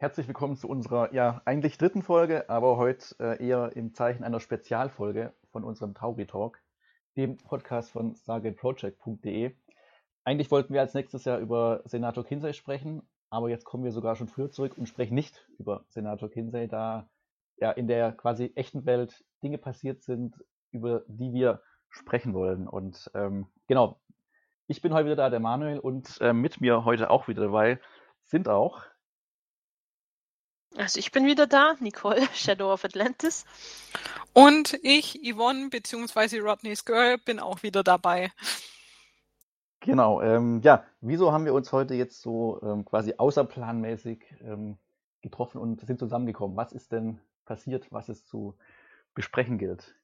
Herzlich willkommen zu unserer ja eigentlich dritten Folge, aber heute äh, eher im Zeichen einer Spezialfolge von unserem Tauri Talk, dem Podcast von stargateproject.de. Eigentlich wollten wir als nächstes Jahr über Senator Kinsey sprechen, aber jetzt kommen wir sogar schon früher zurück und sprechen nicht über Senator Kinsey, da ja in der quasi echten Welt Dinge passiert sind, über die wir sprechen wollen. Und ähm, genau, ich bin heute wieder da, der Manuel, und äh, mit mir heute auch wieder dabei sind auch also ich bin wieder da, Nicole, Shadow of Atlantis. Und ich, Yvonne bzw. Rodney's Girl, bin auch wieder dabei. Genau, ähm, ja, wieso haben wir uns heute jetzt so ähm, quasi außerplanmäßig ähm, getroffen und sind zusammengekommen? Was ist denn passiert, was es zu besprechen gilt?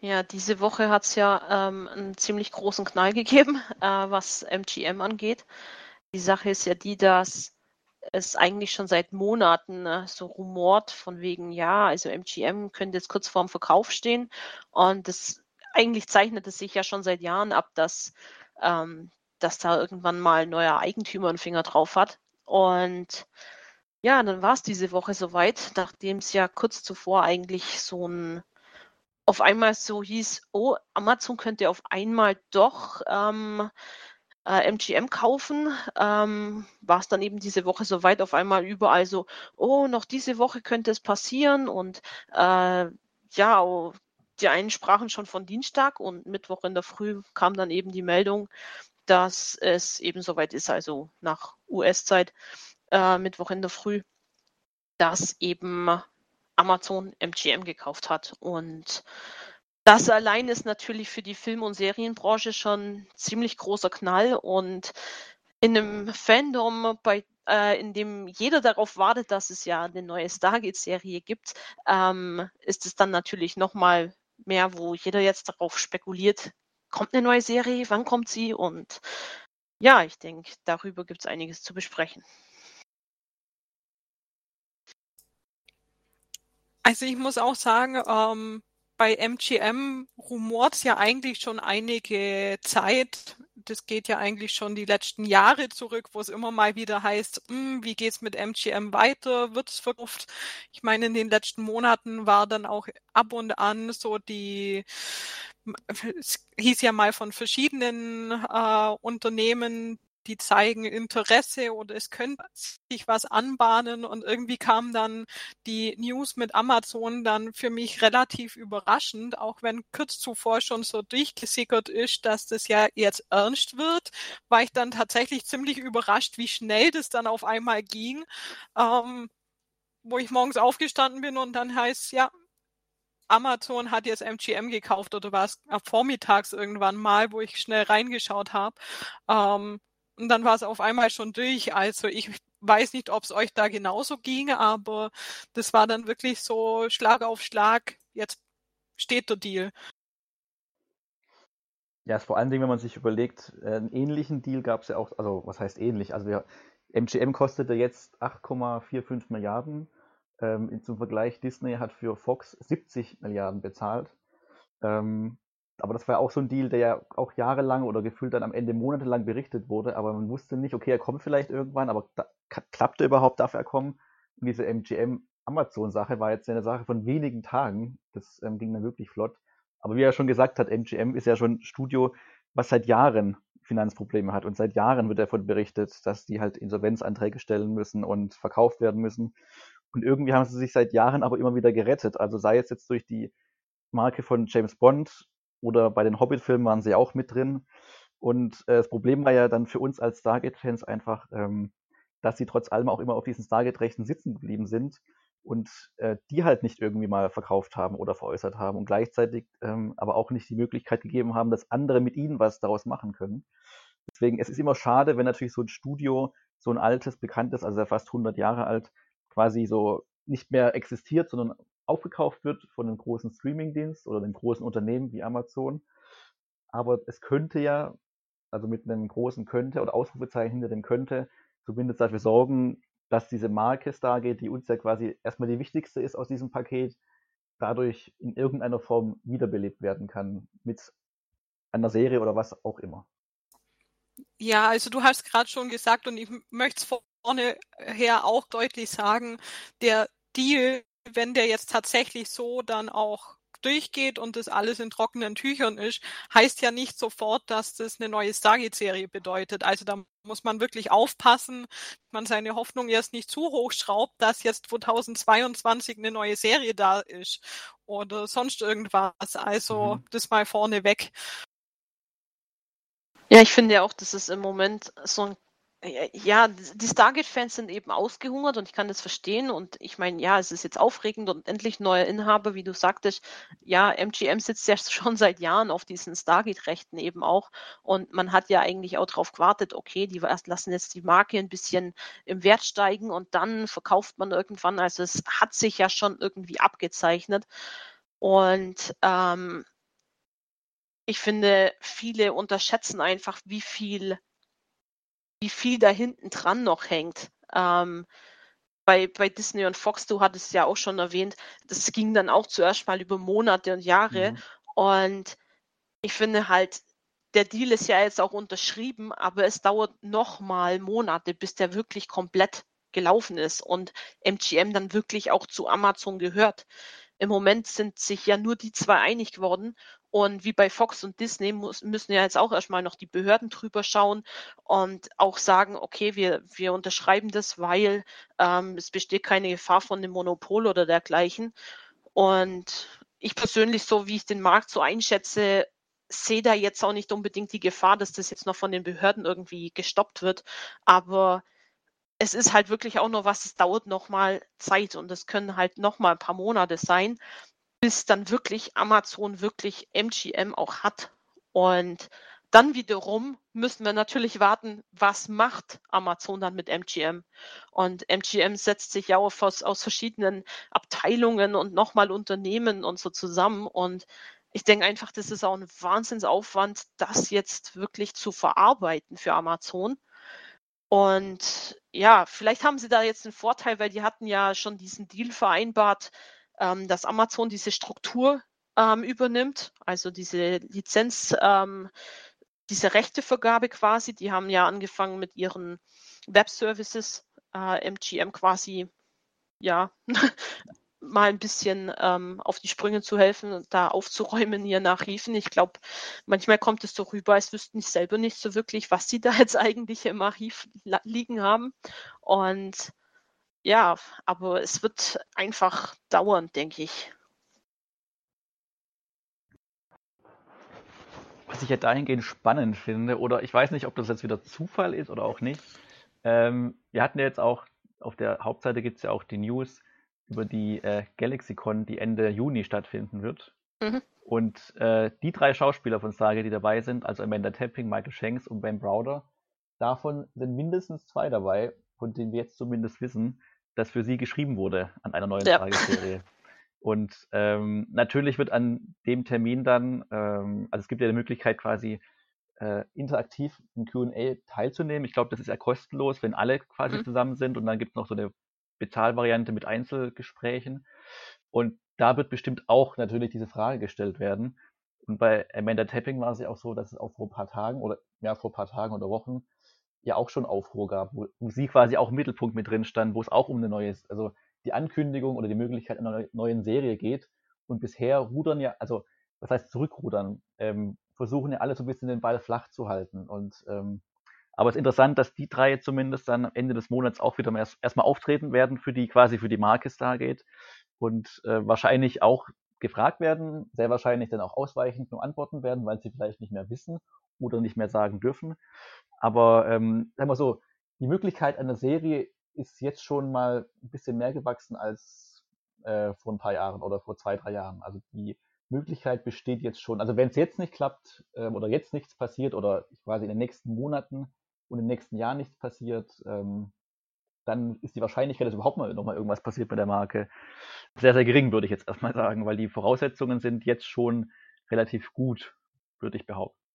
Ja, diese Woche hat es ja ähm, einen ziemlich großen Knall gegeben, äh, was MGM angeht. Die Sache ist ja die, dass es eigentlich schon seit Monaten äh, so rumort von wegen, ja, also MGM könnte jetzt kurz vorm Verkauf stehen. Und das eigentlich zeichnet es sich ja schon seit Jahren ab, dass, ähm, dass da irgendwann mal ein neuer Eigentümer einen Finger drauf hat. Und ja, dann war es diese Woche soweit, nachdem es ja kurz zuvor eigentlich so ein auf einmal so hieß, oh, Amazon könnte auf einmal doch ähm, äh, MGM kaufen, ähm, war es dann eben diese Woche soweit auf einmal überall so, oh, noch diese Woche könnte es passieren und äh, ja, oh, die einen sprachen schon von Dienstag und Mittwoch in der Früh kam dann eben die Meldung, dass es eben soweit ist, also nach US-Zeit, äh, Mittwoch in der Früh, dass eben Amazon MGM gekauft hat und das allein ist natürlich für die Film- und Serienbranche schon ziemlich großer Knall und in einem Fandom, bei, äh, in dem jeder darauf wartet, dass es ja eine neue Stargate-Serie gibt, ähm, ist es dann natürlich nochmal mehr, wo jeder jetzt darauf spekuliert, kommt eine neue Serie, wann kommt sie? Und ja, ich denke, darüber gibt es einiges zu besprechen. Also ich muss auch sagen, ähm, bei MGM rumort es ja eigentlich schon einige Zeit. Das geht ja eigentlich schon die letzten Jahre zurück, wo es immer mal wieder heißt, hm, wie geht's mit MGM weiter? Wird es verkauft? Ich meine, in den letzten Monaten war dann auch ab und an so die es hieß ja mal von verschiedenen äh, Unternehmen, die zeigen Interesse oder es könnte sich was anbahnen und irgendwie kam dann die News mit Amazon dann für mich relativ überraschend, auch wenn kurz zuvor schon so durchgesickert ist, dass das ja jetzt ernst wird, war ich dann tatsächlich ziemlich überrascht, wie schnell das dann auf einmal ging, ähm, wo ich morgens aufgestanden bin und dann heißt, ja, Amazon hat jetzt MGM gekauft oder war es vormittags irgendwann mal, wo ich schnell reingeschaut habe. Ähm, und dann war es auf einmal schon durch. Also ich weiß nicht, ob es euch da genauso ging, aber das war dann wirklich so Schlag auf Schlag. Jetzt steht der Deal. Ja, vor allen Dingen, wenn man sich überlegt, äh, einen ähnlichen Deal gab es ja auch, also was heißt ähnlich? Also wir, MGM kostete jetzt 8,45 Milliarden. Ähm, zum Vergleich, Disney hat für Fox 70 Milliarden bezahlt. Ähm, aber das war auch so ein Deal, der ja auch jahrelang oder gefühlt dann am Ende monatelang berichtet wurde, aber man wusste nicht, okay, er kommt vielleicht irgendwann, aber da, klappt er überhaupt, darf er kommen? Und diese MGM-Amazon-Sache war jetzt eine Sache von wenigen Tagen. Das ähm, ging dann wirklich flott. Aber wie er schon gesagt hat, MGM ist ja schon ein Studio, was seit Jahren Finanzprobleme hat. Und seit Jahren wird davon berichtet, dass die halt Insolvenzanträge stellen müssen und verkauft werden müssen. Und irgendwie haben sie sich seit Jahren aber immer wieder gerettet. Also sei es jetzt durch die Marke von James Bond oder bei den Hobbit-Filmen waren sie auch mit drin. Und äh, das Problem war ja dann für uns als Stargate-Fans einfach, ähm, dass sie trotz allem auch immer auf diesen Stargate-Rechten sitzen geblieben sind und äh, die halt nicht irgendwie mal verkauft haben oder veräußert haben und gleichzeitig ähm, aber auch nicht die Möglichkeit gegeben haben, dass andere mit ihnen was daraus machen können. Deswegen, es ist immer schade, wenn natürlich so ein Studio, so ein altes, bekanntes, also fast 100 Jahre alt, quasi so nicht mehr existiert, sondern aufgekauft wird von einem großen Streamingdienst oder einem großen Unternehmen wie Amazon. Aber es könnte ja, also mit einem großen könnte oder Ausrufezeichen hinter dem könnte, zumindest dafür sorgen, dass diese Marke Stargate, die uns ja quasi erstmal die wichtigste ist aus diesem Paket, dadurch in irgendeiner Form wiederbelebt werden kann mit einer Serie oder was auch immer. Ja, also du hast gerade schon gesagt und ich möchte es vorneher auch deutlich sagen, der Deal, wenn der jetzt tatsächlich so dann auch durchgeht und das alles in trockenen Tüchern ist, heißt ja nicht sofort, dass das eine neue Stargate-Serie bedeutet. Also da muss man wirklich aufpassen, man seine Hoffnung erst nicht zu hoch schraubt, dass jetzt 2022 eine neue Serie da ist oder sonst irgendwas. Also mhm. das mal vorne weg. Ja, ich finde ja auch, dass es im Moment so ein ja, die Stargate-Fans sind eben ausgehungert und ich kann das verstehen. Und ich meine, ja, es ist jetzt aufregend und endlich neuer Inhaber, wie du sagtest. Ja, MGM sitzt ja schon seit Jahren auf diesen Stargate-Rechten eben auch. Und man hat ja eigentlich auch darauf gewartet, okay, die lassen jetzt die Marke ein bisschen im Wert steigen und dann verkauft man irgendwann. Also es hat sich ja schon irgendwie abgezeichnet. Und ähm, ich finde, viele unterschätzen einfach, wie viel wie viel da hinten dran noch hängt. Ähm, bei, bei Disney und Fox, du hattest ja auch schon erwähnt, das ging dann auch zuerst mal über Monate und Jahre. Mhm. Und ich finde halt, der Deal ist ja jetzt auch unterschrieben, aber es dauert noch mal Monate, bis der wirklich komplett gelaufen ist und MGM dann wirklich auch zu Amazon gehört. Im Moment sind sich ja nur die zwei einig geworden und wie bei Fox und Disney muss, müssen ja jetzt auch erstmal noch die Behörden drüber schauen und auch sagen, okay, wir, wir unterschreiben das, weil ähm, es besteht keine Gefahr von dem Monopol oder dergleichen. Und ich persönlich, so wie ich den Markt so einschätze, sehe da jetzt auch nicht unbedingt die Gefahr, dass das jetzt noch von den Behörden irgendwie gestoppt wird. Aber es ist halt wirklich auch nur was, es dauert nochmal Zeit und es können halt nochmal ein paar Monate sein, bis dann wirklich Amazon wirklich MGM auch hat. Und dann wiederum müssen wir natürlich warten, was macht Amazon dann mit MGM? Und MGM setzt sich ja auch aus, aus verschiedenen Abteilungen und nochmal Unternehmen und so zusammen. Und ich denke einfach, das ist auch ein Wahnsinnsaufwand, das jetzt wirklich zu verarbeiten für Amazon. Und ja, vielleicht haben sie da jetzt einen Vorteil, weil die hatten ja schon diesen Deal vereinbart, ähm, dass Amazon diese Struktur ähm, übernimmt, also diese Lizenz, ähm, diese Rechtevergabe quasi. Die haben ja angefangen mit ihren Web-Services, äh, MGM quasi, ja, mal ein bisschen ähm, auf die Sprünge zu helfen und da aufzuräumen in ihren Archiven. Ich glaube, manchmal kommt es so rüber, als wüssten sie selber nicht so wirklich, was sie da jetzt eigentlich im Archiv liegen haben. Und ja, aber es wird einfach dauern, denke ich. Was ich ja dahingehend spannend finde, oder ich weiß nicht, ob das jetzt wieder Zufall ist oder auch nicht. Ähm, wir hatten ja jetzt auch, auf der Hauptseite gibt es ja auch die News, über die äh, GalaxyCon, die Ende Juni stattfinden wird. Mhm. Und äh, die drei Schauspieler von Stargate, die dabei sind, also Amanda Tapping, Michael Shanks und Ben Browder, davon sind mindestens zwei dabei, von denen wir jetzt zumindest wissen, dass für sie geschrieben wurde an einer neuen ja. Stargate-Serie. Und ähm, natürlich wird an dem Termin dann, ähm, also es gibt ja die Möglichkeit quasi äh, interaktiv im QA teilzunehmen. Ich glaube, das ist ja kostenlos, wenn alle quasi mhm. zusammen sind und dann gibt es noch so eine Bezahlvariante mit Einzelgesprächen. Und da wird bestimmt auch natürlich diese Frage gestellt werden. Und bei Amanda Tapping war es ja auch so, dass es auch vor ein paar Tagen oder ja, vor ein paar Tagen oder Wochen ja auch schon Aufruhr gab, wo, sie quasi auch im Mittelpunkt mit drin stand, wo es auch um eine neue, also die Ankündigung oder die Möglichkeit einer neuen Serie geht. Und bisher rudern ja, also was heißt zurückrudern, ähm, versuchen ja alle so ein bisschen den Ball flach zu halten. Und ähm, aber es ist interessant, dass die drei zumindest dann am Ende des Monats auch wieder erst, erstmal auftreten werden für die, quasi für die Marke Stargate und äh, wahrscheinlich auch gefragt werden, sehr wahrscheinlich dann auch ausweichend nur antworten werden, weil sie vielleicht nicht mehr wissen oder nicht mehr sagen dürfen. Aber ähm, sagen wir so, die Möglichkeit einer Serie ist jetzt schon mal ein bisschen mehr gewachsen als äh, vor ein paar Jahren oder vor zwei, drei Jahren. Also die Möglichkeit besteht jetzt schon. Also wenn es jetzt nicht klappt ähm, oder jetzt nichts passiert oder quasi in den nächsten Monaten und im nächsten Jahr nichts passiert, ähm, dann ist die Wahrscheinlichkeit, dass überhaupt mal nochmal irgendwas passiert mit der Marke, sehr, sehr gering, würde ich jetzt erstmal sagen, weil die Voraussetzungen sind jetzt schon relativ gut, würde ich behaupten.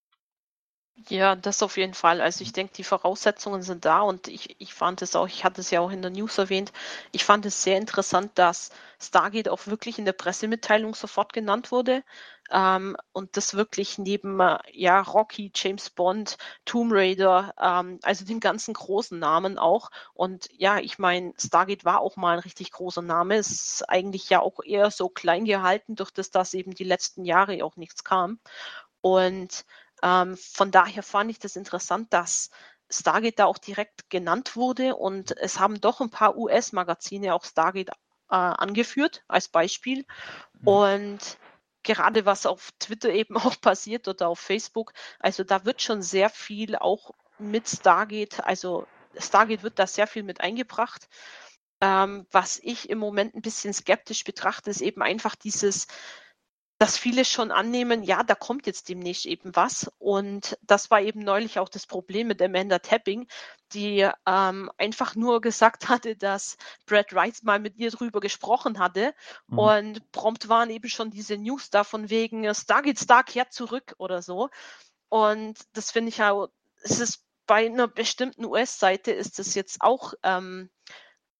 Ja, das auf jeden Fall. Also ich denke, die Voraussetzungen sind da und ich, ich fand es auch, ich hatte es ja auch in der News erwähnt, ich fand es sehr interessant, dass Stargate auch wirklich in der Pressemitteilung sofort genannt wurde. ähm, und das wirklich neben äh, ja Rocky, James Bond, Tomb Raider, ähm, also den ganzen großen Namen auch. Und ja, ich meine, Stargate war auch mal ein richtig großer Name. Es ist eigentlich ja auch eher so klein gehalten, durch das, dass eben die letzten Jahre auch nichts kam. Und ähm, von daher fand ich das interessant, dass Stargate da auch direkt genannt wurde und es haben doch ein paar US-Magazine auch Stargate äh, angeführt als Beispiel. Mhm. Und gerade was auf Twitter eben auch passiert oder auf Facebook, also da wird schon sehr viel auch mit Stargate, also Stargate wird da sehr viel mit eingebracht. Ähm, was ich im Moment ein bisschen skeptisch betrachte, ist eben einfach dieses, dass viele schon annehmen, ja, da kommt jetzt demnächst eben was. Und das war eben neulich auch das Problem mit Amanda Tapping, die ähm, einfach nur gesagt hatte, dass Brad Wright mal mit ihr drüber gesprochen hatte. Mhm. Und prompt waren eben schon diese News da von wegen Stargate Star kehrt zurück oder so. Und das finde ich ja, es ist bei einer bestimmten US-Seite ist es jetzt auch ähm,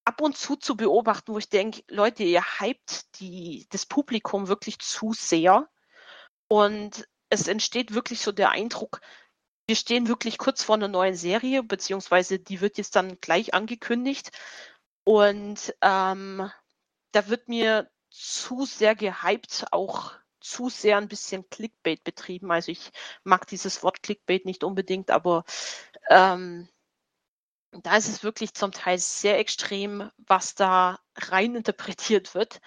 ab und zu zu beobachten, wo ich denke, Leute, ihr hypt die, das Publikum wirklich zu sehr. Und es entsteht wirklich so der Eindruck, wir stehen wirklich kurz vor einer neuen Serie, beziehungsweise die wird jetzt dann gleich angekündigt. Und ähm, da wird mir zu sehr gehypt, auch zu sehr ein bisschen Clickbait betrieben. Also ich mag dieses Wort Clickbait nicht unbedingt, aber ähm, da ist es wirklich zum Teil sehr extrem, was da rein interpretiert wird.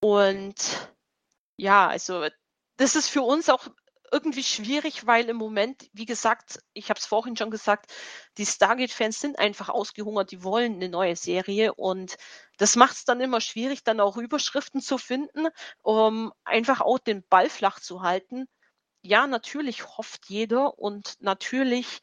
Und ja, also das ist für uns auch irgendwie schwierig, weil im Moment, wie gesagt, ich habe es vorhin schon gesagt, die Stargate-Fans sind einfach ausgehungert, die wollen eine neue Serie und das macht es dann immer schwierig, dann auch Überschriften zu finden, um einfach auch den Ball flach zu halten. Ja, natürlich hofft jeder und natürlich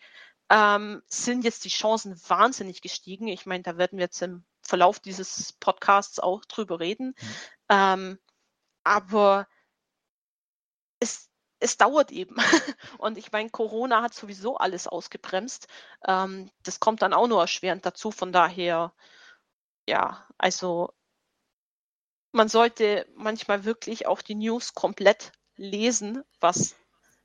ähm, sind jetzt die Chancen wahnsinnig gestiegen. Ich meine, da werden wir jetzt im Verlauf dieses Podcasts auch drüber reden. Mhm. Ähm, aber es, es dauert eben. Und ich meine, Corona hat sowieso alles ausgebremst. Ähm, das kommt dann auch nur erschwerend dazu. Von daher, ja, also man sollte manchmal wirklich auch die News komplett lesen, was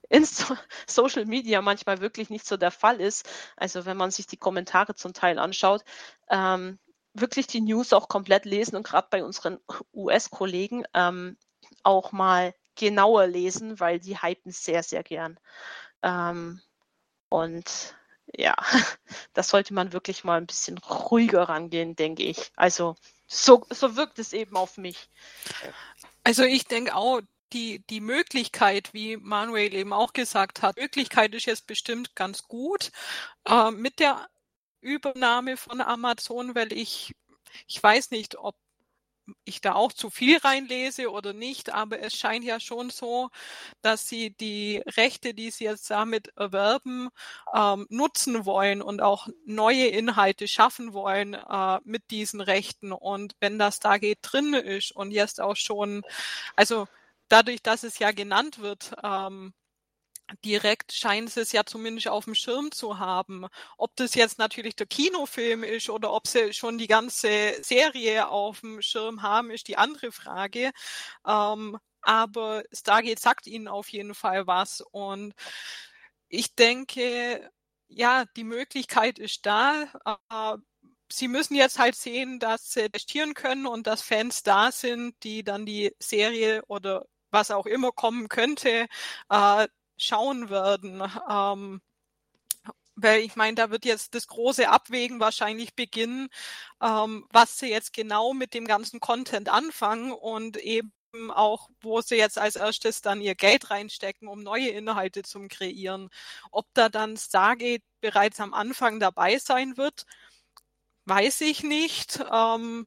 in so Social Media manchmal wirklich nicht so der Fall ist. Also wenn man sich die Kommentare zum Teil anschaut, ähm, wirklich die News auch komplett lesen und gerade bei unseren US-Kollegen ähm, auch mal genauer lesen, weil die hypen sehr, sehr gern. Ähm, und ja, das sollte man wirklich mal ein bisschen ruhiger rangehen, denke ich. Also so, so wirkt es eben auf mich. Also ich denke auch, die, die Möglichkeit, wie Manuel eben auch gesagt hat, Möglichkeit ist jetzt bestimmt ganz gut äh, mit der Übernahme von Amazon, weil ich, ich weiß nicht, ob ich da auch zu viel reinlese oder nicht, aber es scheint ja schon so, dass sie die Rechte, die sie jetzt damit erwerben, ähm, nutzen wollen und auch neue Inhalte schaffen wollen äh, mit diesen Rechten. Und wenn das da geht drin ist und jetzt auch schon, also dadurch, dass es ja genannt wird, ähm, direkt scheinen sie es ja zumindest auf dem Schirm zu haben. Ob das jetzt natürlich der Kinofilm ist oder ob sie schon die ganze Serie auf dem Schirm haben, ist die andere Frage. Ähm, aber Stargate sagt ihnen auf jeden Fall was. Und ich denke, ja, die Möglichkeit ist da. Äh, sie müssen jetzt halt sehen, dass sie testieren können und dass Fans da sind, die dann die Serie oder was auch immer kommen könnte, äh, schauen werden. Ähm, weil ich meine, da wird jetzt das große Abwägen wahrscheinlich beginnen, ähm, was sie jetzt genau mit dem ganzen Content anfangen und eben auch, wo sie jetzt als erstes dann ihr Geld reinstecken, um neue Inhalte zu kreieren. Ob da dann Stargate bereits am Anfang dabei sein wird, weiß ich nicht. Ähm,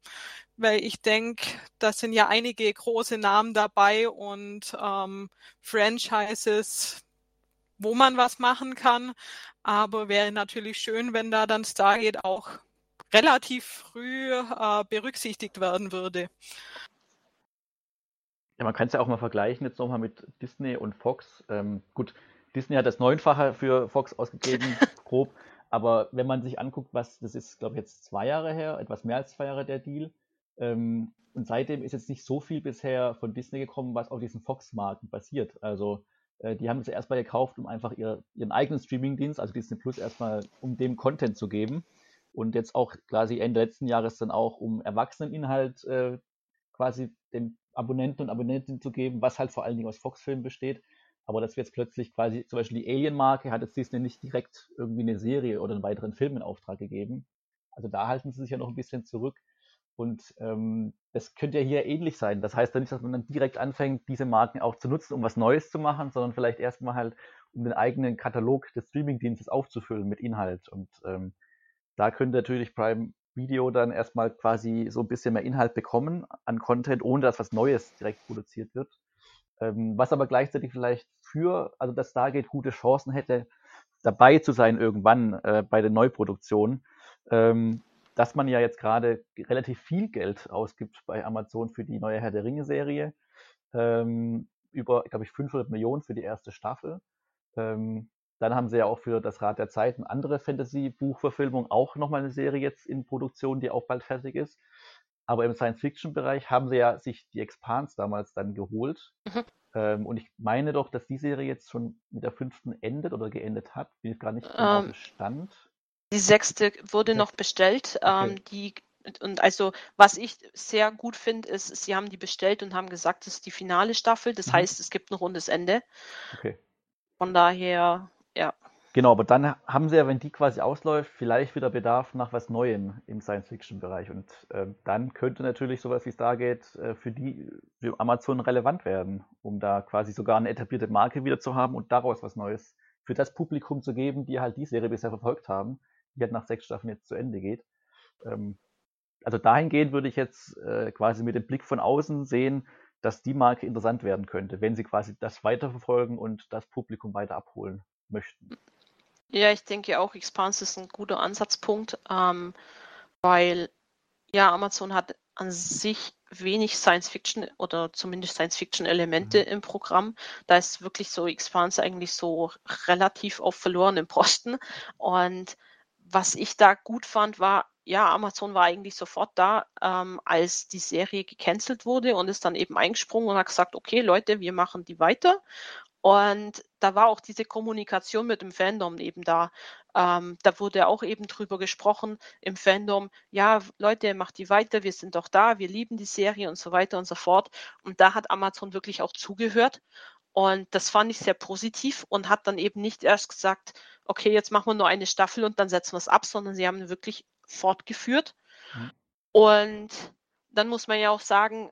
weil ich denke, da sind ja einige große Namen dabei und ähm, Franchises, wo man was machen kann. Aber wäre natürlich schön, wenn da dann Stargate auch relativ früh äh, berücksichtigt werden würde. Ja, man kann es ja auch mal vergleichen jetzt nochmal mit Disney und Fox. Ähm, gut, Disney hat das Neunfache für Fox ausgegeben, grob. Aber wenn man sich anguckt, was, das ist, glaube ich, jetzt zwei Jahre her, etwas mehr als zwei Jahre der Deal, Ähm, und seitdem ist jetzt nicht so viel bisher von Disney gekommen, was auf diesen Fox-Marken basiert. Also äh, die haben es erstmal gekauft, um einfach ihr, ihren eigenen Streaming-Dienst, also Disney Plus, erstmal um dem Content zu geben. Und jetzt auch quasi Ende letzten Jahres dann auch, um Erwachseneninhalt äh, quasi den Abonnenten und Abonnentinnen zu geben, was halt vor allen Dingen aus Fox-Filmen besteht. Aber dass wir jetzt plötzlich quasi, zum Beispiel die Alien-Marke hat jetzt Disney nicht direkt irgendwie eine Serie oder einen weiteren Film in Auftrag gegeben. Also da halten sie sich ja noch ein bisschen zurück. Und ähm, das könnte ja hier ähnlich sein. Das heißt ja nicht, dass man dann direkt anfängt, diese Marken auch zu nutzen, um was Neues zu machen, sondern vielleicht erstmal halt, um den eigenen Katalog des Streamingdienstes aufzufüllen mit Inhalt. Und ähm, da könnte natürlich Prime Video dann erstmal quasi so ein bisschen mehr Inhalt bekommen an Content, ohne dass was Neues direkt produziert wird. Ähm, was aber gleichzeitig vielleicht für, also dass Stargate gute Chancen hätte, dabei zu sein irgendwann äh, bei der Neuproduktion. Ähm, dass man ja jetzt gerade relativ viel Geld ausgibt bei Amazon für die neue Herr der Ringe-Serie. Ähm, über, glaube ich, 500 Millionen für die erste Staffel. Ähm, dann haben sie ja auch für das Rad der Zeit eine andere Fantasy-Buchverfilmung auch nochmal eine Serie jetzt in Produktion, die auch bald fertig ist. Aber im Science-Fiction-Bereich haben sie ja sich die Expans damals dann geholt. Mhm. Ähm, und ich meine doch, dass die Serie jetzt schon mit der fünften endet oder geendet hat. Bin ich gar nicht genau um, Stand. Die sechste wurde noch bestellt. Okay. Ähm, die, und also, was ich sehr gut finde, ist, sie haben die bestellt und haben gesagt, das ist die finale Staffel. Das mhm. heißt, es gibt ein rundes Ende. Okay. Von daher, ja. Genau, aber dann haben sie ja, wenn die quasi ausläuft, vielleicht wieder Bedarf nach was Neuem im Science-Fiction-Bereich. Und äh, dann könnte natürlich sowas wie Stargate äh, für die für Amazon relevant werden, um da quasi sogar eine etablierte Marke wieder zu haben und daraus was Neues für das Publikum zu geben, die halt die Serie bisher verfolgt haben die halt nach sechs Staffeln jetzt zu Ende geht. Ähm, also dahingehend würde ich jetzt äh, quasi mit dem Blick von außen sehen, dass die Marke interessant werden könnte, wenn sie quasi das weiterverfolgen und das Publikum weiter abholen möchten. Ja, ich denke auch, Expanse ist ein guter Ansatzpunkt, ähm, weil ja, Amazon hat an sich wenig Science-Fiction oder zumindest Science-Fiction-Elemente mhm. im Programm. Da ist wirklich so Expanse eigentlich so relativ auf verlorenem Posten und was ich da gut fand, war, ja, Amazon war eigentlich sofort da, ähm, als die Serie gecancelt wurde und ist dann eben eingesprungen und hat gesagt, okay, Leute, wir machen die weiter. Und da war auch diese Kommunikation mit dem Fandom eben da. Ähm, da wurde auch eben drüber gesprochen im Fandom, ja, Leute, macht die weiter, wir sind doch da, wir lieben die Serie und so weiter und so fort. Und da hat Amazon wirklich auch zugehört. Und das fand ich sehr positiv und hat dann eben nicht erst gesagt, okay, jetzt machen wir nur eine Staffel und dann setzen wir es ab, sondern sie haben wirklich fortgeführt. Mhm. Und dann muss man ja auch sagen,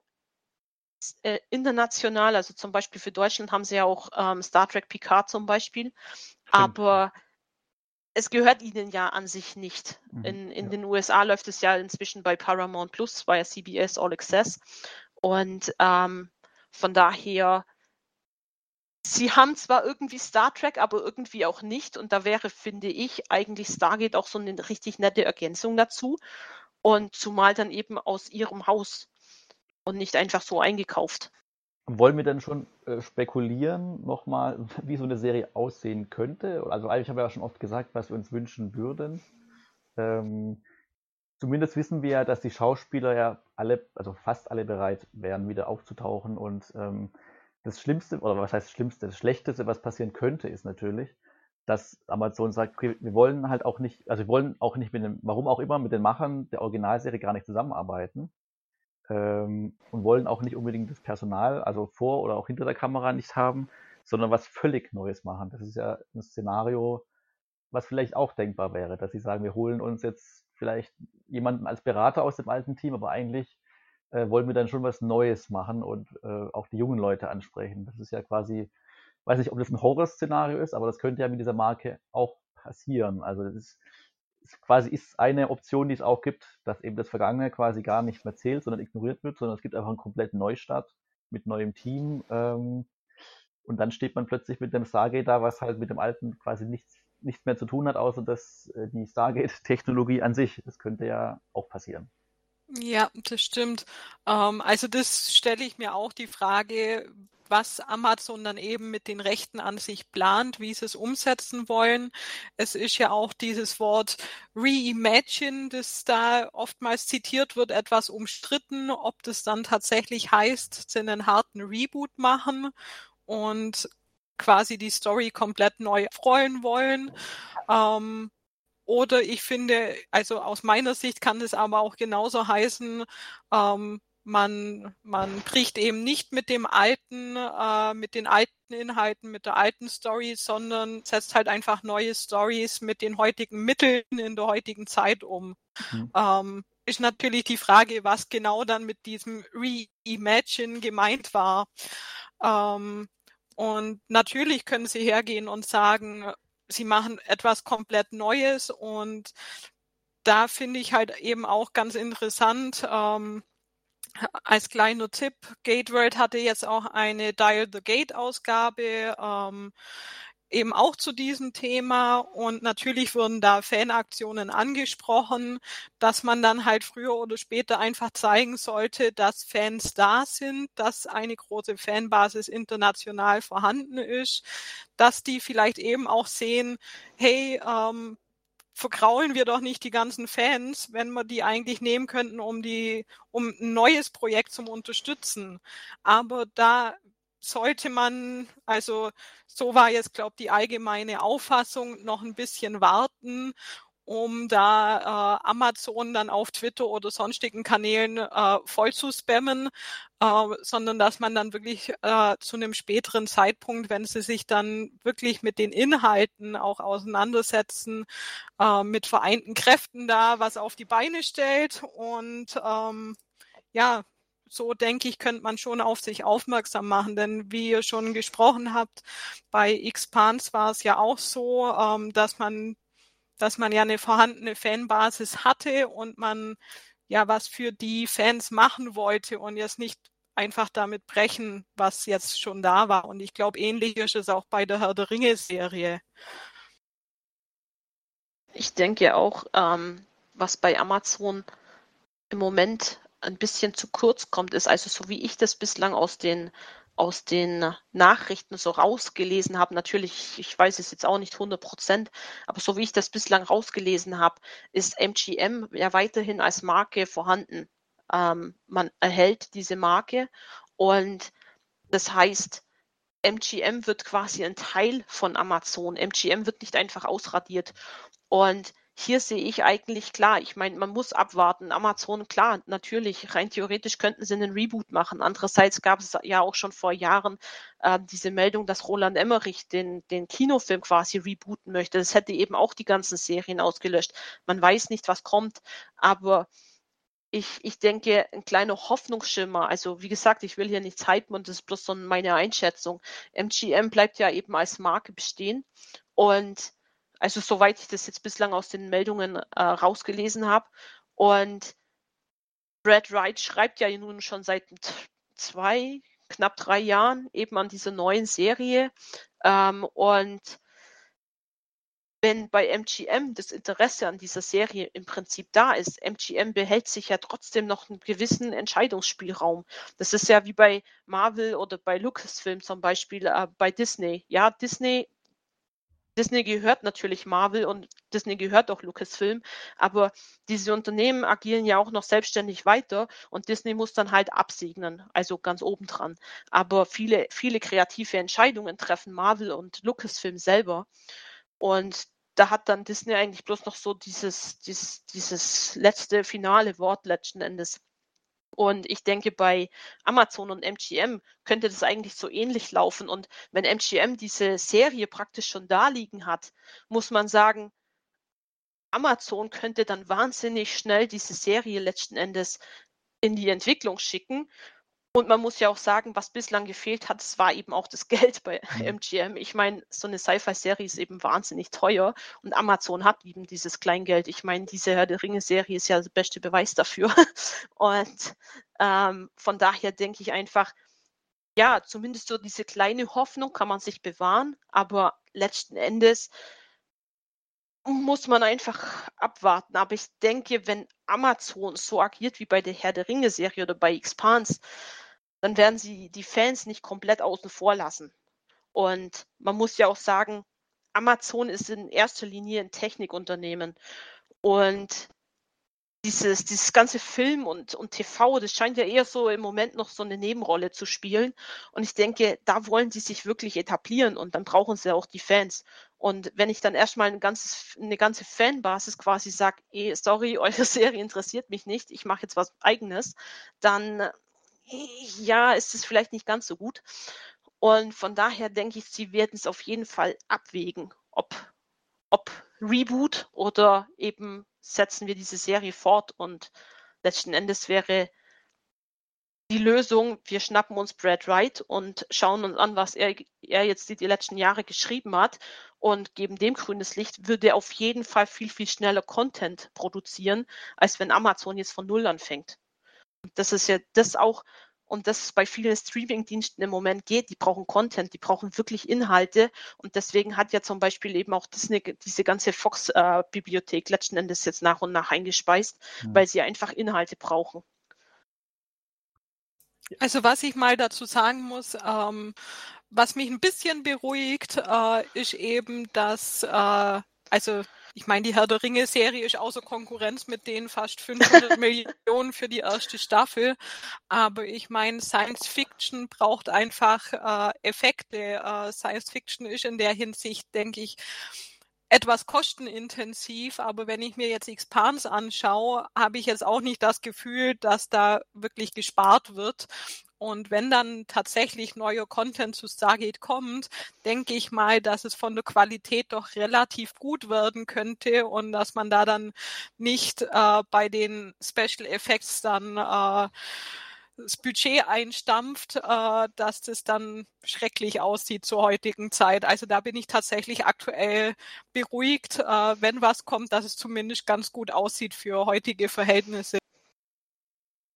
äh, international, also zum Beispiel für Deutschland haben sie ja auch ähm, Star Trek Picard zum Beispiel, Stimmt. aber es gehört ihnen ja an sich nicht. Mhm, in, in ja. den USA läuft es ja inzwischen bei Paramount Plus, bei CBS All Access. Und ähm, von daher sie haben zwar irgendwie Star Trek, aber irgendwie auch nicht. Und da wäre, finde ich, eigentlich Stargate auch so eine richtig nette Ergänzung dazu. Und zumal dann eben aus ihrem Haus und nicht einfach so eingekauft. Wollen wir dann schon äh, spekulieren, nochmal, wie so eine Serie aussehen könnte? Also eigentlich haben wir ja schon oft gesagt, was wir uns wünschen würden. Ähm, zumindest wissen wir ja, dass die Schauspieler ja alle, also fast alle bereit wären, wieder aufzutauchen und ähm, das Schlimmste, oder was heißt das Schlimmste, das Schlechteste, was passieren könnte, ist natürlich, dass Amazon sagt, wir wollen halt auch nicht, also wir wollen auch nicht mit dem, warum auch immer, mit den Machern der Originalserie gar nicht zusammenarbeiten ähm, und wollen auch nicht unbedingt das Personal, also vor oder auch hinter der Kamera nicht haben, sondern was völlig Neues machen. Das ist ja ein Szenario, was vielleicht auch denkbar wäre, dass sie sagen, wir holen uns jetzt vielleicht jemanden als Berater aus dem alten Team, aber eigentlich äh, wollen wir dann schon was Neues machen und äh, auch die jungen Leute ansprechen. Das ist ja quasi, weiß nicht, ob das ein Horrorszenario ist, aber das könnte ja mit dieser Marke auch passieren. Also das ist, ist quasi ist eine Option, die es auch gibt, dass eben das Vergangene quasi gar nicht mehr zählt, sondern ignoriert wird, sondern es gibt einfach einen kompletten Neustart mit neuem Team. Ähm, und dann steht man plötzlich mit dem Stargate da, was halt mit dem alten quasi nichts, nichts mehr zu tun hat, außer dass äh, die Stargate-Technologie an sich. Das könnte ja auch passieren. Ja, das stimmt. Ähm, also das stelle ich mir auch die Frage, was Amazon dann eben mit den Rechten an sich plant, wie sie es umsetzen wollen. Es ist ja auch dieses Wort Reimagine, das da oftmals zitiert wird, etwas umstritten, ob das dann tatsächlich heißt, sie einen harten Reboot machen und quasi die Story komplett neu freuen wollen. Ähm, oder ich finde, also aus meiner Sicht kann es aber auch genauso heißen, ähm, man, man bricht eben nicht mit dem alten, äh, mit den alten Inhalten, mit der alten Story, sondern setzt halt einfach neue Stories mit den heutigen Mitteln in der heutigen Zeit um. Mhm. Ähm, ist natürlich die Frage, was genau dann mit diesem Reimagine gemeint war. Ähm, und natürlich können sie hergehen und sagen, sie machen etwas komplett Neues und da finde ich halt eben auch ganz interessant, ähm, als kleiner Tipp, GateWorld hatte jetzt auch eine Dial the Gate Ausgabe, ähm, eben auch zu diesem Thema und natürlich wurden da Fanaktionen angesprochen, dass man dann halt früher oder später einfach zeigen sollte, dass Fans da sind, dass eine große Fanbasis international vorhanden ist, dass die vielleicht eben auch sehen, hey, ähm, vergraulen wir doch nicht die ganzen Fans, wenn wir die eigentlich nehmen könnten, um die, um ein neues Projekt zum Unterstützen. Aber da sollte man, also so war jetzt, glaube ich, die allgemeine Auffassung, noch ein bisschen warten um da äh, Amazon dann auf Twitter oder sonstigen Kanälen äh, voll zu spammen, äh, sondern dass man dann wirklich äh, zu einem späteren Zeitpunkt, wenn sie sich dann wirklich mit den Inhalten auch auseinandersetzen, äh, mit vereinten Kräften da was auf die Beine stellt und ähm, ja, so denke ich, könnte man schon auf sich aufmerksam machen, denn wie ihr schon gesprochen habt, bei Xpans war es ja auch so, ähm, dass man dass man ja eine vorhandene Fanbasis hatte und man ja was für die Fans machen wollte und jetzt nicht einfach damit brechen, was jetzt schon da war. Und ich glaube, ähnlich ist es auch bei der Herr der Ringe-Serie. Ich denke auch, ähm, was bei Amazon im Moment ein bisschen zu kurz kommt, ist also so wie ich das bislang aus den aus den Nachrichten so rausgelesen habe, natürlich, ich weiß es jetzt auch nicht 100 Prozent, aber so wie ich das bislang rausgelesen habe, ist MGM ja weiterhin als Marke vorhanden. Ähm, man erhält diese Marke und das heißt, MGM wird quasi ein Teil von Amazon. MGM wird nicht einfach ausradiert. Und hier sehe ich eigentlich klar, ich meine, man muss abwarten. Amazon, klar, natürlich, rein theoretisch könnten sie einen Reboot machen. Andererseits gab es ja auch schon vor Jahren äh, diese Meldung, dass Roland Emmerich den, den Kinofilm quasi rebooten möchte. Das hätte eben auch die ganzen Serien ausgelöscht. Man weiß nicht, was kommt, aber ich, ich denke, ein kleiner Hoffnungsschimmer, also wie gesagt, ich will hier nichts hypen und das ist bloß so meine Einschätzung. MGM bleibt ja eben als Marke bestehen und also soweit ich das jetzt bislang aus den Meldungen äh, rausgelesen habe. Und Brad Wright schreibt ja nun schon seit zwei, knapp drei Jahren eben an dieser neuen Serie. Ähm, und wenn bei MGM das Interesse an dieser Serie im Prinzip da ist, MGM behält sich ja trotzdem noch einen gewissen Entscheidungsspielraum. Das ist ja wie bei Marvel oder bei Lucasfilm zum Beispiel, äh, bei Disney. Ja, Disney Disney gehört natürlich Marvel und Disney gehört auch Lucasfilm, aber diese Unternehmen agieren ja auch noch selbstständig weiter und Disney muss dann halt absegnen, also ganz obendran. Aber viele, viele kreative Entscheidungen treffen Marvel und Lucasfilm selber. Und da hat dann Disney eigentlich bloß noch so dieses, dieses, dieses letzte finale Wort letzten Endes. Und ich denke, bei Amazon und MGM könnte das eigentlich so ähnlich laufen. Und wenn MGM diese Serie praktisch schon da liegen hat, muss man sagen, Amazon könnte dann wahnsinnig schnell diese Serie letzten Endes in die Entwicklung schicken und man muss ja auch sagen, was bislang gefehlt hat, das war eben auch das Geld bei MGM. Ich meine, so eine Sci-Fi-Serie ist eben wahnsinnig teuer und Amazon hat eben dieses Kleingeld. Ich meine, diese Herr der Ringe-Serie ist ja der beste Beweis dafür. Und ähm, von daher denke ich einfach, ja, zumindest so diese kleine Hoffnung kann man sich bewahren, aber letzten Endes muss man einfach abwarten. Aber ich denke, wenn Amazon so agiert wie bei der Herr der Ringe-Serie oder bei Expans, dann werden sie die Fans nicht komplett außen vor lassen. Und man muss ja auch sagen, Amazon ist in erster Linie ein Technikunternehmen. Und dieses, dieses ganze Film und, und TV, das scheint ja eher so im Moment noch so eine Nebenrolle zu spielen. Und ich denke, da wollen sie sich wirklich etablieren und dann brauchen sie auch die Fans. Und wenn ich dann erstmal ein ganzes, eine ganze Fanbasis quasi sage, sorry, eure Serie interessiert mich nicht, ich mache jetzt was eigenes, dann ja, ist es vielleicht nicht ganz so gut. Und von daher denke ich, sie werden es auf jeden Fall abwägen, ob, ob Reboot oder eben setzen wir diese Serie fort und letzten Endes wäre die Lösung, wir schnappen uns Brad Wright und schauen uns an, was er, er jetzt die, die letzten Jahre geschrieben hat und geben dem grünes Licht, würde er auf jeden Fall viel, viel schneller Content produzieren, als wenn Amazon jetzt von Null anfängt. Das ist ja das auch, und das ist bei vielen Streaming-Diensten im Moment geht. Die brauchen Content, die brauchen wirklich Inhalte. Und deswegen hat ja zum Beispiel eben auch Disney diese ganze Fox-Bibliothek letzten Endes jetzt nach und nach eingespeist, mhm. weil sie einfach Inhalte brauchen. Also was ich mal dazu sagen muss, ähm, was mich ein bisschen beruhigt, äh, ist eben, dass äh, also ich meine, die Herr der Ringe-Serie ist außer Konkurrenz mit denen fast 500 Millionen für die erste Staffel. Aber ich meine, Science Fiction braucht einfach äh, Effekte. Äh, Science Fiction ist in der Hinsicht, denke ich, etwas kostenintensiv, aber wenn ich mir jetzt Expans anschaue, habe ich jetzt auch nicht das Gefühl, dass da wirklich gespart wird. Und wenn dann tatsächlich neuer Content zu Stargate kommt, denke ich mal, dass es von der Qualität doch relativ gut werden könnte und dass man da dann nicht äh, bei den Special Effects dann äh, das Budget einstampft, äh, dass das dann schrecklich aussieht zur heutigen Zeit. Also da bin ich tatsächlich aktuell beruhigt, äh, wenn was kommt, dass es zumindest ganz gut aussieht für heutige Verhältnisse.